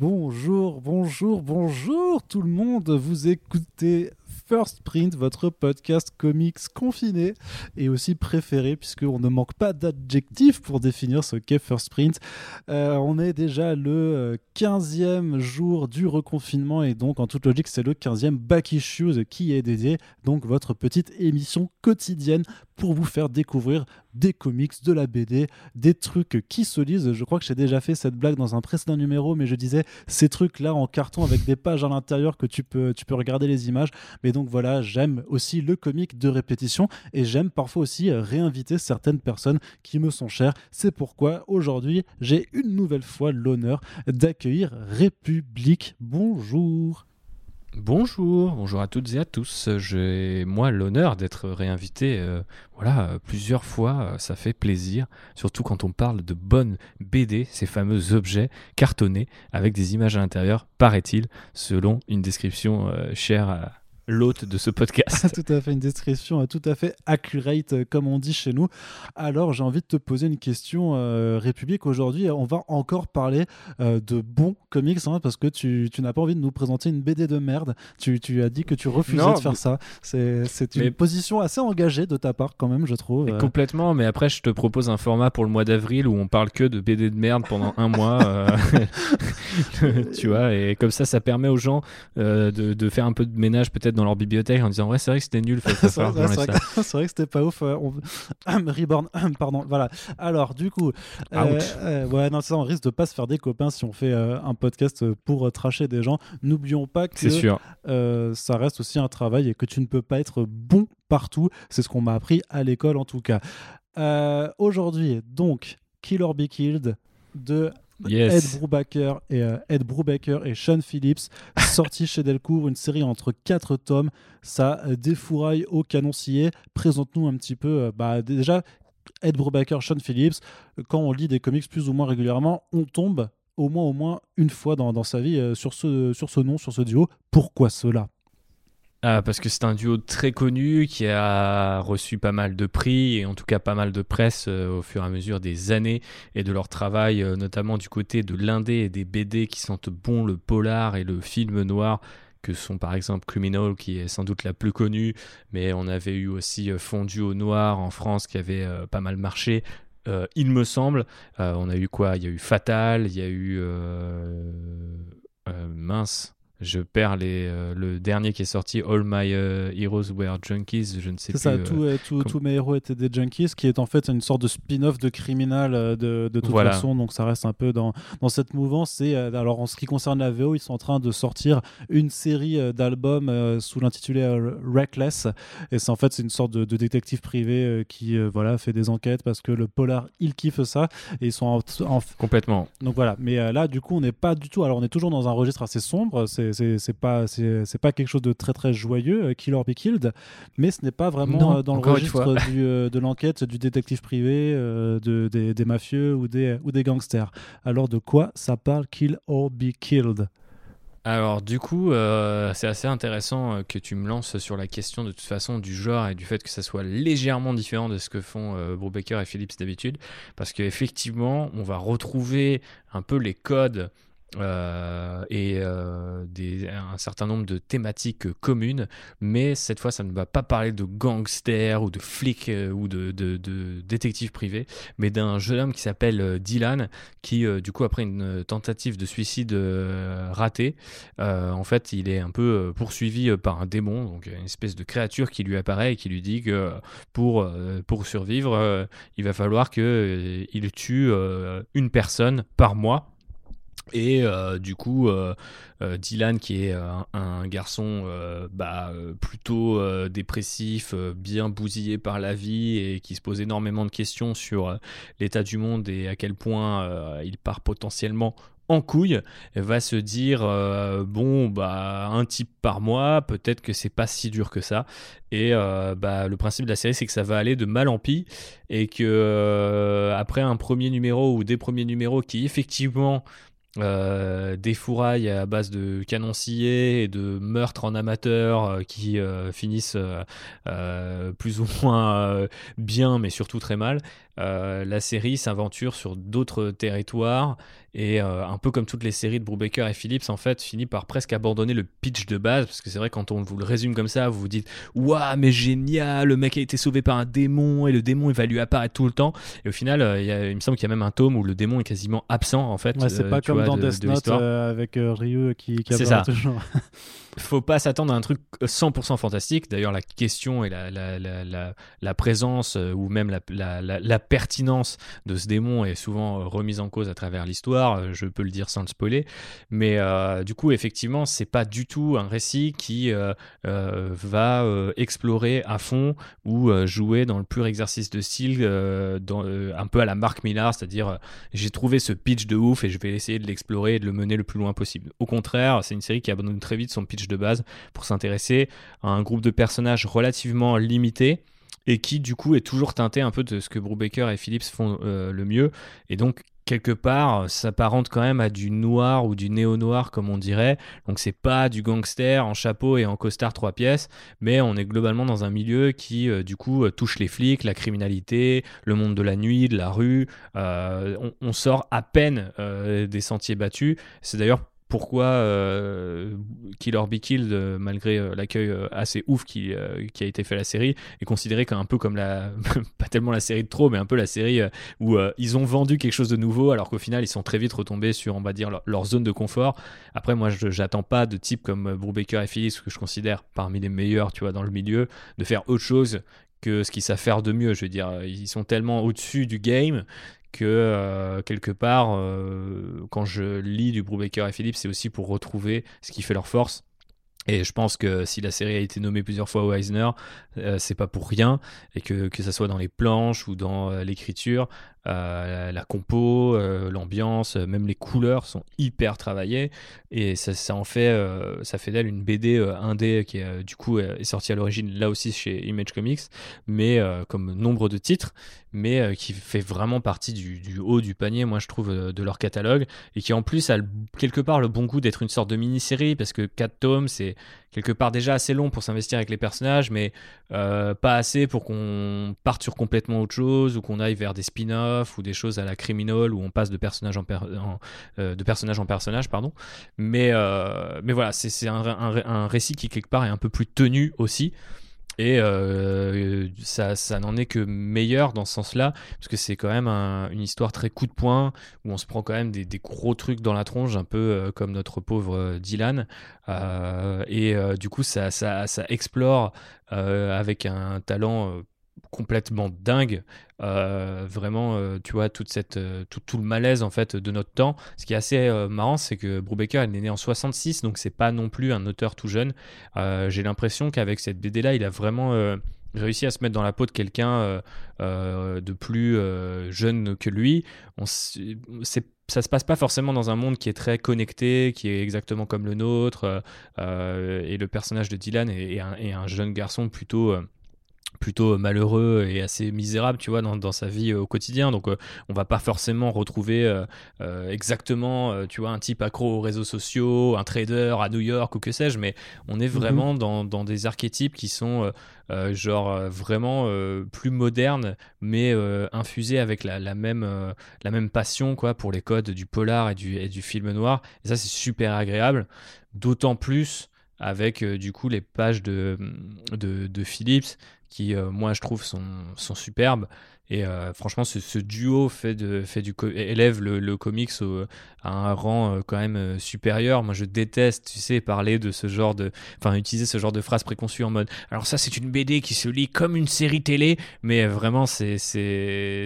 Bonjour, bonjour, bonjour tout le monde. Vous écoutez First Print, votre podcast comics confiné et aussi préféré, puisqu'on ne manque pas d'adjectifs pour définir ce qu'est First Print. Euh, on est déjà le 15e jour du reconfinement et donc en toute logique c'est le 15e Back Issues qui est dédié, donc votre petite émission quotidienne pour vous faire découvrir des comics, de la BD, des trucs qui se lisent. Je crois que j'ai déjà fait cette blague dans un précédent numéro, mais je disais ces trucs-là en carton avec des pages à l'intérieur que tu peux, tu peux regarder les images. Mais donc voilà, j'aime aussi le comic de répétition et j'aime parfois aussi réinviter certaines personnes qui me sont chères. C'est pourquoi aujourd'hui, j'ai une nouvelle fois l'honneur d'accueillir République. Bonjour. Bonjour, bonjour à toutes et à tous. J'ai moi l'honneur d'être réinvité euh, voilà, plusieurs fois, ça fait plaisir, surtout quand on parle de bonnes BD, ces fameux objets cartonnés avec des images à l'intérieur, paraît-il, selon une description euh, chère à, l'hôte de ce podcast. tout à fait, une description euh, tout à fait accurate, euh, comme on dit chez nous. Alors, j'ai envie de te poser une question, euh, République. Aujourd'hui, on va encore parler de bons comics, hein, parce que tu, tu n'as pas envie de nous présenter une BD de merde. Tu, tu as dit que tu refusais de faire ça. C'est une position assez engagée de ta part, quand même, je trouve. Complètement, mais après, je te propose un format pour le mois d'avril où on parle que de BD de merde pendant un mois. tu vois, et comme ça, ça permet aux gens de, de faire un peu de ménage peut-être dans leur bibliothèque en disant ouais c'est vrai que c'était nul c'est vrai, que c'était pas ouf euh, Reborn pardon voilà. Alors du coup euh, euh, ouais non ça on risque de pas se faire des copains si on fait un podcast pour tracher des gens. N'oublions pas que sûr. ça reste aussi un travail et que tu ne peux pas être bon partout. C'est ce qu'on m'a appris à l'école en tout cas. Aujourd'hui donc Kill or Be Killed de Ed Brubaker et euh, Ed Brubaker et Sean Phillips, sorti chez Delcourt, une série entre quatre tomes. Ça euh, défouraille au canoncier. Présente-nous un petit peu, euh, bah, déjà, Ed Brubaker, Sean Phillips. Quand on lit des comics plus ou moins régulièrement, on tombe au moins au moins une fois dans, dans sa vie sur, ce, sur ce nom, sur ce duo. Pourquoi cela? Ah, parce que c'est un duo très connu qui a reçu pas mal de prix et en tout cas pas mal de presse euh, au fur et à mesure des années et de leur travail, euh, notamment du côté de l'indé et des BD qui sentent bon le polar et le film noir que sont par exemple Criminal qui est sans doute la plus connue, mais on avait eu aussi euh, Fondu au noir en France qui avait pas mal marché. il me semble, on a eu quoi? Il y a eu Fatal, il y a eu mince je perds les, euh, le dernier qui est sorti, All My euh, Heroes Were Junkies, je ne sais plus. C'est ça, euh, tous mes héros étaient des junkies, qui est en fait une sorte de spin-off de criminal de, de toute façon, donc ça reste un peu dans, dans cette mouvance. Et alors en ce qui concerne la VO, ils sont en train de sortir une série d'albums sous l'intitulé Reckless, et c'est en fait c'est une sorte de, détective privé qui voilà fait des enquêtes parce que le polar il kiffe ça et ils sont en, complètement. Donc voilà, mais là du coup on n'est pas du tout, alors on est toujours dans un registre assez sombre, c'est c'est pas c'est pas quelque chose de très très joyeux euh, Kill or Be Killed mais ce n'est pas vraiment euh, dans le registre euh, de l'enquête du détective privé de, des, mafieux ou des ou des gangsters. Alors de quoi ça parle Kill or Be Killed? Alors du coup, c'est assez intéressant que tu me lances sur la question de toute façon du genre et du fait que ça soit légèrement différent de ce que font euh, Brubaker et Phillips d'habitude, parce qu'effectivement, on va retrouver un peu les codes euh, et euh, un certain nombre de thématiques communes, mais cette fois ça ne va pas parler de gangsters ou de flics euh, ou de, de, de détectives privés, mais d'un jeune homme qui s'appelle Dylan, qui du coup après une tentative de suicide ratée, en fait il est un peu poursuivi par un démon, donc une espèce de créature qui lui apparaît et qui lui dit que pour, pour survivre, il va falloir qu'il tue une personne par mois et euh, du coup, euh, euh, Dylan, qui est un, garçon bah, plutôt dépressif, bien bousillé par la vie et qui se pose énormément de questions sur l'état du monde et à quel point il part potentiellement en couille, va se dire bon bah un type par mois, peut-être que c'est pas si dur que ça. Et bah le principe de la série c'est que ça va aller de mal en pis et que après un premier numéro ou des premiers numéros qui effectivement euh, des fourrailles à base de canon scié et de meurtres en amateur euh, qui euh, finissent plus ou moins bien mais surtout très mal la série s'aventure sur d'autres territoires et un peu comme toutes les séries de Brubaker et Phillips, en fait, finit par presque abandonner le pitch de base parce que c'est vrai quand on vous le résume comme ça, vous vous dites waouh mais génial, le mec a été sauvé par un démon et le démon il va lui apparaître tout le temps. Et au final, il, me semble qu'il y a même un tome où le démon est quasiment absent en fait. c'est pas comme dans Death Note avec Ryu qui, qui apparaît toujours. faut pas s'attendre à un truc 100% fantastique. D'ailleurs, la question et la, la, la, la présence euh, ou même la, pertinence de ce démon est souvent euh, remise en cause à travers l'histoire. Euh, je peux le dire sans le spoiler. Mais du coup, effectivement, c'est pas du tout un récit qui va explorer à fond ou jouer dans le pur exercice de style, un peu à la Mark Millar, c'est-à-dire j'ai trouvé ce pitch de ouf et je vais essayer de l'explorer et de le mener le plus loin possible. Au contraire, c'est une série qui abandonne très vite son pitch de base pour s'intéresser à un groupe de personnages relativement limité et qui du coup est toujours teinté un peu de ce que Brubaker et Phillips font euh, le mieux. Et donc quelque part s'apparente quand même à du noir ou du néo-noir comme on dirait. Donc c'est pas du gangster en chapeau et en costard trois pièces mais on est globalement dans un milieu qui euh, du coup euh, touche les flics la criminalité le monde de la nuit de la rue. On, on, sort à peine des sentiers battus. C'est d'ailleurs pourquoi euh, Kill or Be Killed, euh, malgré euh, l'accueil assez ouf qui, a été fait à la série, est considéré comme un peu comme la, pas tellement la série de trop, mais un peu la série où ils ont vendu quelque chose de nouveau, alors qu'au final ils sont très vite retombés sur, on va dire, leur, zone de confort. Après, moi, je j'attends pas de types comme Brubaker et Phillips, que je considère parmi les meilleurs, tu vois, dans le milieu, de faire autre chose que ce qu'ils savent faire de mieux. Je veux dire, ils sont tellement au-dessus du game que euh, quelque part, euh, quand je lis du Brubaker et Philippe, c'est aussi pour retrouver ce qui fait leur force. Et je pense que si la série a été nommée plusieurs fois au Eisner, euh, c'est pas pour rien, et que que ça soit dans les planches ou dans l'écriture, euh, la, compo, euh, l'ambiance, euh, même les couleurs sont hyper travaillées. Et ça, en fait, ça fait d'elle une BD indé qui est du coup est sortie à l'origine là aussi chez Image Comics, mais comme nombre de titres, mais qui fait vraiment partie du, haut du panier, moi je trouve, de leur catalogue. Et qui en plus a quelque part le bon goût d'être une sorte de mini-série parce que 4 tomes c'est quelque part déjà assez long pour s'investir avec les personnages, mais euh, pas assez pour qu'on parte sur complètement autre chose ou qu'on aille vers des spin-offs ou des choses à la criminal où on passe de personnage en, euh, personnage, pardon. Mais, euh, mais voilà, c'est un, un, récit qui quelque part est un peu plus tenu aussi. Et euh, ça, ça n'en est que meilleur dans ce sens-là, parce que c'est quand même une histoire très coup de poing, où on se prend quand même des, gros trucs dans la tronche, un peu euh, comme notre pauvre euh, Dylan. et du coup, ça, ça, ça explore avec un talent complètement dingue. Euh, vraiment, euh, tu vois, toute cette, euh, tout, tout, le malaise en fait de notre temps. Ce qui est assez marrant, c'est que Brubaker, il est né en 66, donc c'est pas non plus un auteur tout jeune. J'ai l'impression qu'avec cette BD là, il a vraiment réussi à se mettre dans la peau de quelqu'un de plus jeune que lui. Ça se passe pas forcément dans un monde qui est très connecté, qui est exactement comme le nôtre. et le personnage de Dylan est un, jeune garçon plutôt plutôt malheureux et assez misérable, tu vois, dans, dans sa vie euh, au quotidien. Donc, euh, on va pas forcément retrouver euh, exactement, tu vois, un type accro aux réseaux sociaux, un trader à New York ou que sais-je, mais on est mhm. vraiment dans, dans, des archétypes qui sont genre vraiment plus modernes, mais infusés avec la, la même, la même passion, quoi, pour les codes du polar et du, et du film noir. Et ça, c'est super agréable. D'autant plus avec du coup les pages de, de, de Philips qui, euh, moi, je trouve, sont, sont superbes. Et euh, franchement, ce, duo fait, du élève le, comics à un rang euh, quand même euh, supérieur. Moi, je déteste, tu sais, parler de ce genre de, enfin, utiliser ce genre de phrases préconçues en mode. Alors ça, c'est une BD qui se lit comme une série télé, mais vraiment, c'est,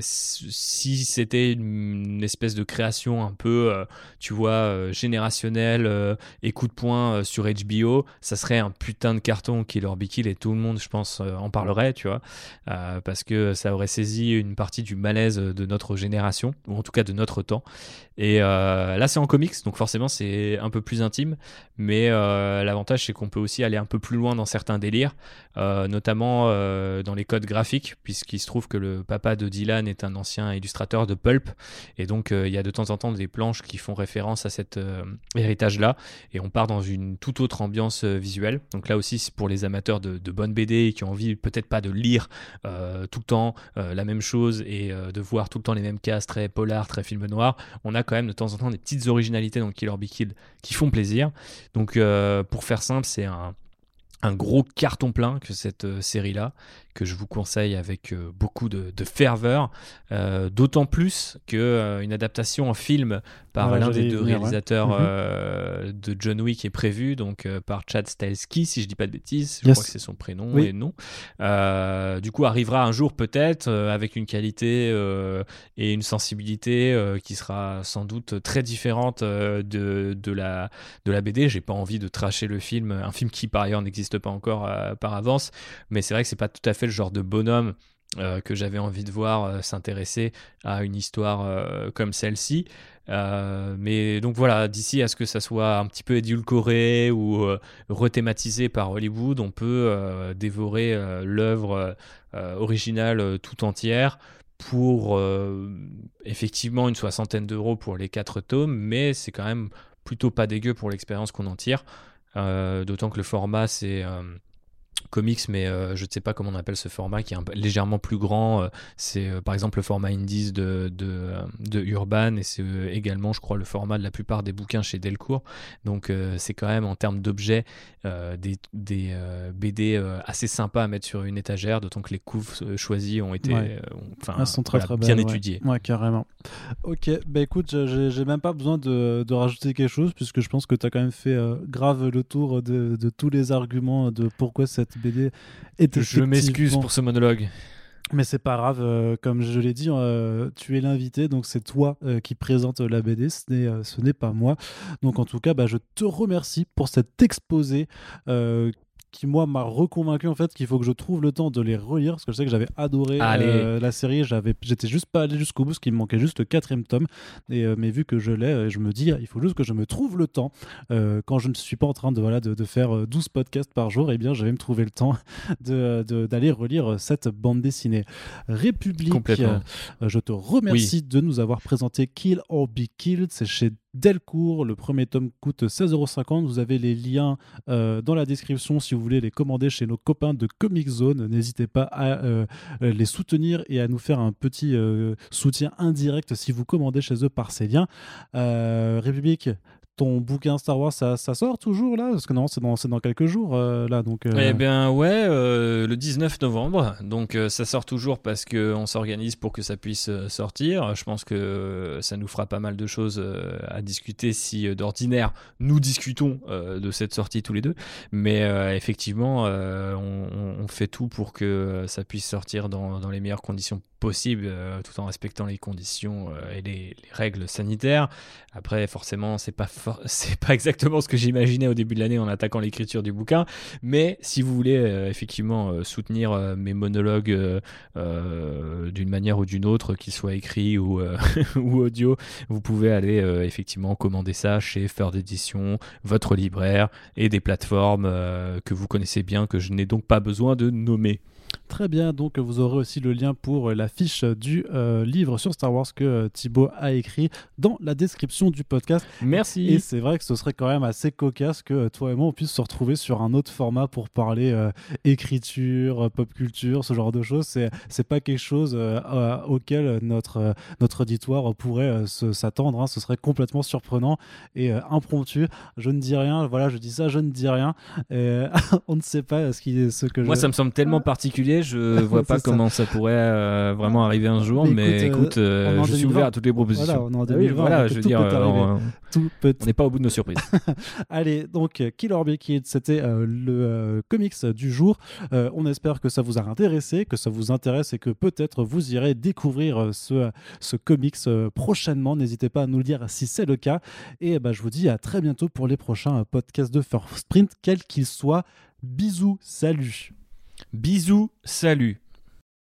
si c'était une espèce de création un peu, tu vois, générationnelle et coup de poing sur HBO, ça serait un putain de carton Killer Be Kill et tout le monde, je pense, en parlerait, tu vois, parce que ça aurait saisi une partie du malaise de notre génération, ou en tout cas de notre temps. Et euh, là, c'est en comics, donc forcément, c'est un peu plus intime. Mais euh, l'avantage, c'est qu'on peut aussi aller un peu plus loin dans certains délires, euh, notamment dans les codes graphiques, puisqu'il se trouve que le papa de Dylan est un ancien illustrateur de Pulp. Et donc, il y a de temps en temps des planches qui font référence à cet héritage-là. Et on part dans une toute autre ambiance visuelle. Donc là aussi, c'est pour les amateurs de, de bonnes BD qui ont envie peut-être pas de lire tout le temps la même mêmes choses et de voir tout le temps les mêmes cases très polar, très film noir, on a quand même de temps en temps des petites originalités dans Killer Be Killed qui font plaisir. Donc pour faire simple, c'est un, un gros carton plein que cette série-là que je vous conseille avec euh, beaucoup de, ferveur, euh, d'autant plus que euh, une adaptation en film par l'un des deux réalisateurs mhm. de John Wick est prévue, donc par Chad Stahelski, si je dis pas de bêtises, je crois que c'est son prénom et non. du coup, arrivera un jour peut-être avec une qualité et une sensibilité qui sera sans doute très différente de, de, la, de la BD. J'ai pas envie de tracher le film, un film qui par ailleurs n'existe pas encore par avance, mais c'est vrai que c'est pas tout à fait le genre de bonhomme euh, que j'avais envie de voir euh, s'intéresser à une histoire euh, comme celle-ci. mais donc voilà, d'ici à ce que ça soit un petit peu édulcoré ou rethématisé par Hollywood, on peut dévorer l'œuvre originale tout entière pour effectivement une soixantaine d'euros pour les quatre tomes, mais c'est quand même plutôt pas dégueu pour l'expérience qu'on en tire. D'autant que le format c'est comics, mais euh, je ne sais pas comment on appelle ce format qui est légèrement plus grand. Euh, c'est euh, par exemple le format Indies de, de, Urban et c'est également, je crois, le format de la plupart des bouquins chez Delcourt. Donc c'est quand même en termes d'objets des, des BD assez sympas à mettre sur une étagère, d'autant que les couves choisies ont été sont très, très bien étudiées. Ouais. carrément. Ok, bah écoute, j'ai même pas besoin de, de, rajouter quelque chose puisque je pense que tu as quand même fait grave le tour de, de tous les arguments de pourquoi cette BD Je m'excuse pour ce monologue. Mais c'est pas grave, euh, comme je l'ai dit, euh, tu es l'invité, donc c'est toi euh, qui présente la BD, ce n'est pas moi. Donc en tout cas, bah, je te remercie pour cet exposé qui moi m'a reconvaincu en fait qu'il faut que je trouve le temps de les relire parce que je sais que j'avais adoré euh, la série. J'avais j'étais juste pas allé jusqu'au bout parce qu'il me manquait juste le quatrième tome. Et euh, mais vu que je l'ai euh, je me dis il faut juste que je me trouve le temps. Quand je ne suis pas en train de voilà de, de faire 12 podcasts par jour et eh bien je vais me trouver le temps de d'aller relire cette bande dessinée. République je te remercie de nous avoir présenté Kill or Be Killed. C'est chez Delcourt. Le premier tome coûte 16,50€. Vous avez les liens euh, dans la description si vous voulez les commander chez nos copains de Comic Zone. N'hésitez pas à euh, les soutenir et à nous faire un petit euh, soutien indirect si vous commandez chez eux par ces liens. République, ton bouquin Star Wars, ça, sort toujours là? Parce que non, c'est dans, quelques jours euh, là. Donc, euh. Eh bien ouais, euh, le 19 novembre. Donc ça sort toujours parce qu'on s'organise pour que ça puisse sortir. Je pense que ça nous fera pas mal de choses à discuter si d'ordinaire nous discutons de cette sortie tous les deux. Mais effectivement, on, fait tout pour que ça puisse sortir dans les meilleures conditions possibles, tout en respectant les conditions et les, les, règles sanitaires. Après, forcément, c'est pas pas exactement ce que j'imaginais au début de l'année en attaquant l'écriture du bouquin, mais si vous voulez euh, effectivement euh, soutenir euh, mes monologues d'une manière ou d'une autre, qu'ils soient écrits ou, ou audio, vous pouvez aller effectivement commander ça chez Feur d'édition, votre libraire et des plateformes que vous connaissez bien, que je n'ai donc pas besoin de nommer. Très bien, donc vous aurez aussi le lien pour la fiche du euh, livre sur Star Wars que euh, Thibaut a écrit dans la description du podcast. Merci. Et c'est vrai que ce serait quand même assez cocasse que euh, toi et moi on puisse se retrouver sur un autre format pour parler écriture, pop culture, ce genre de choses. C'est c'est pas quelque chose auquel notre notre auditoire pourrait s'attendre. Hein. Ce serait complètement surprenant et impromptu. Je ne dis rien. Voilà, je dis ça, je ne dis rien. on ne sait pas ce qui ce que moi ça me semble tellement particulier je vois pas comment ça pourrait euh, vraiment arriver un jour, mais, écoute, euh, euh, je suis ouvert à toutes les propositions. Voilà, je veux dire, tout peut... on n'est pas au bout de nos surprises. Allez, donc Killer Be Kid, c'était le comics du jour. on espère que ça vous a intéressé, que ça vous intéresse et que peut-être vous irez découvrir ce, ce comics prochainement. N'hésitez pas à nous le dire si c'est le cas. Et bah, je vous dis à très bientôt pour les prochains podcasts de First Sprint, quels qu'ils soient. Bisous, salut Bisous, salut